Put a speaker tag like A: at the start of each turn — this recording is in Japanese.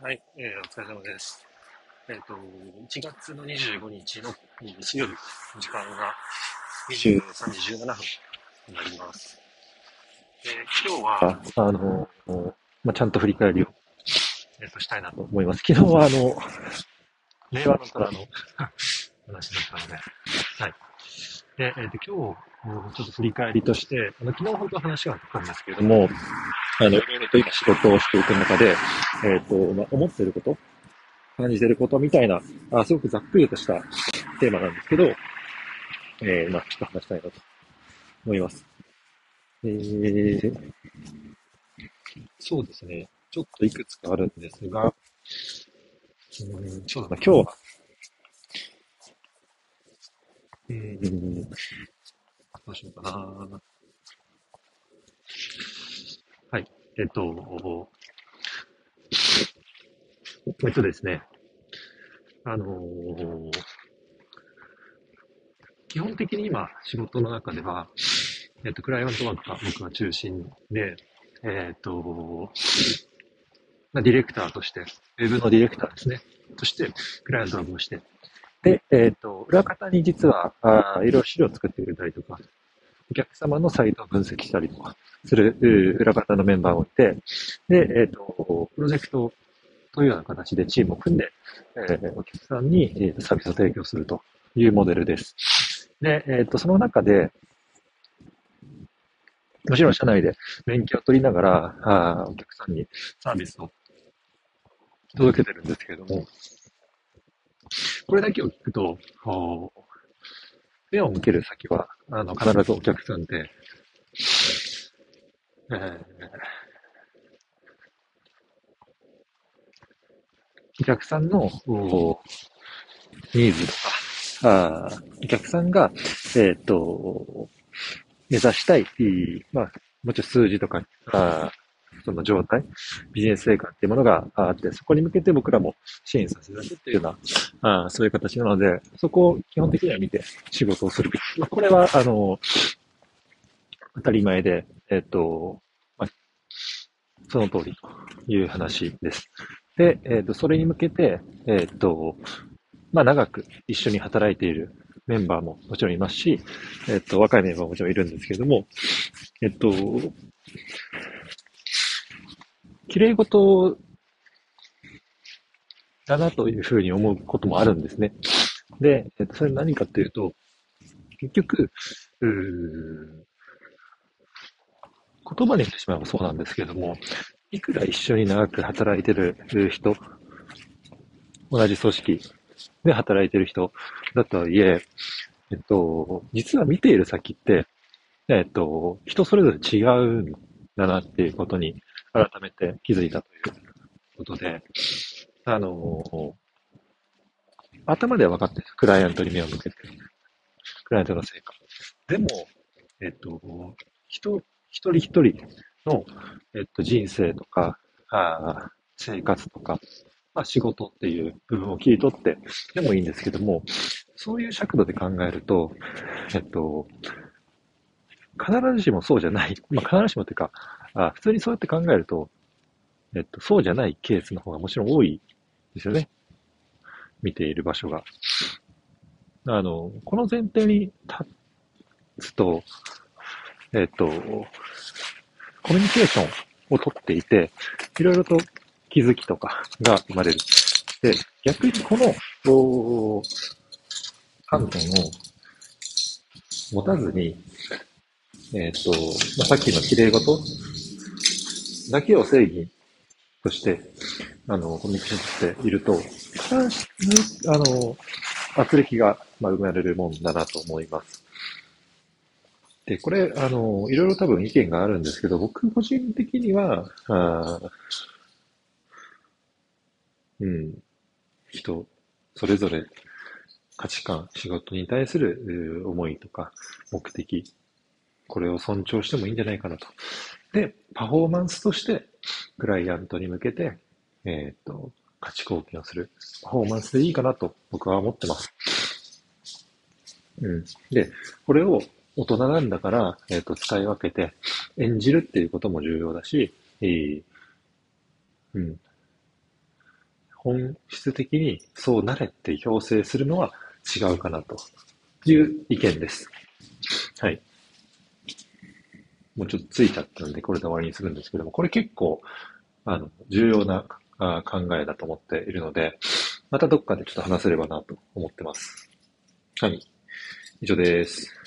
A: はい、えー、お疲れ様です。えっ、ー、と、1月の25日の日曜日、時間が23時17分になります。えー、今日は、あの、まあ、ちゃんと振り返りを、えっ、ー、と、したいなと思います。昨日は、あの、令和の虎の話だったので、はい。で、えっ、ー、と、今日、ちょっと振り返りとして、あの、昨日本当は話があったんですけれども、あの、いろいろと今仕事をしていく中で、えっ、ー、と、まあ、思ってること、感じてることみたいな、あすごくざっくりとしたテーマなんですけど、えー、まあ、ちょっと話したいなと思います。えー、そうですね。ちょっといくつかあるんですが、うん、そうだな、今日は、うん、どうしようかな。はい。えっと、えっとですね。あのー、基本的に今、仕事の中では、えっと、クライアントワークが僕が中心で、えっと、まあ、ディレクターとして、ウェブのディレクターですね。として、クライアントワークをして、で、えっ、と、裏方に実は、あいろいろ資料を作ってくれたりとか、お客様のサイトを分析したりとかする裏方のメンバーをいて、で、えっ、と、プロジェクトというような形でチームを組んで、えー、お客さんに、えー、サービスを提供するというモデルです。で、えっ、ー、と、その中で、もちろん社内で勉強を取りながら、あお客さんにサービスを届けてるんですけれども、これだけを聞くと、目を向ける先は、あの、必ずお客さんで、えー、お客さんのニー。ズとか、あお客さんが、えっ、ー、と、目指したい、まあ、もちろん数字とか、あその状態、ビジネス成果っていうものがあって、そこに向けて僕らも支援させていただくっていうような、あそういう形なので、そこを基本的には見て仕事をする。まあ、これは、あの、当たり前で、えっ、と、まあ、その通りという話です。で、えっ、と、それに向けて、えっ、と、まあ、長く一緒に働いているメンバーももちろんいますし、えっ、と、若いメンバーももちろんいるんですけれども、えっと、綺麗事だなというふうに思うこともあるんですね。で、えっと、それ何かというと、結局、う言葉にしてしまえばそうなんですけれども、いくら一緒に長く働いてる人、同じ組織で働いてる人だとはいえ、えっと、実は見ている先って、えっと、人それぞれ違うんだなっていうことに改めて気づいたということで、あの、頭では分かってる。クライアントに目を向けて。クライアントの成果。でも、えっと、人、一人一人の、えっと、人生とか、あ生活とか、まあ、仕事っていう部分を切り取ってでもいいんですけども、そういう尺度で考えると、えっと、必ずしもそうじゃない。まあ、必ずしもっていうか、あ普通にそうやって考えると、えっと、そうじゃないケースの方がもちろん多いですよね。見ている場所が。あの、この前提に立つと、えっと、コミュニケーションをとっていて、いろいろと気づきとかが生まれる。で、逆にこの、観点を持たずに、えっ、と、まあ、さっきの綺麗事だけを正義として、あの、コミュニケーションしていると、必ず、あの、圧力が、まあ、生まれるもんだなと思います。で、これ、あの、いろいろ多分意見があるんですけど、僕個人的には、あうん、人、それぞれ価値観、仕事に対する思いとか目的、これを尊重してもいいんじゃないかなと。で、パフォーマンスとして、クライアントに向けて、えっ、と、価値貢献をするパフォーマンスでいいかなと僕は思ってます。うん。で、これを大人なんだから、えっ、と、使い分けて演じるっていうことも重要だし、えー、うん。本質的にそうなれって強制するのは違うかなという意見です。はい。もうちょっとついちゃったんで、これで終わりにするんですけども、これ結構、あの、重要な考えだと思っているので、またどっかでちょっと話せればなと思ってます。はい。以上です。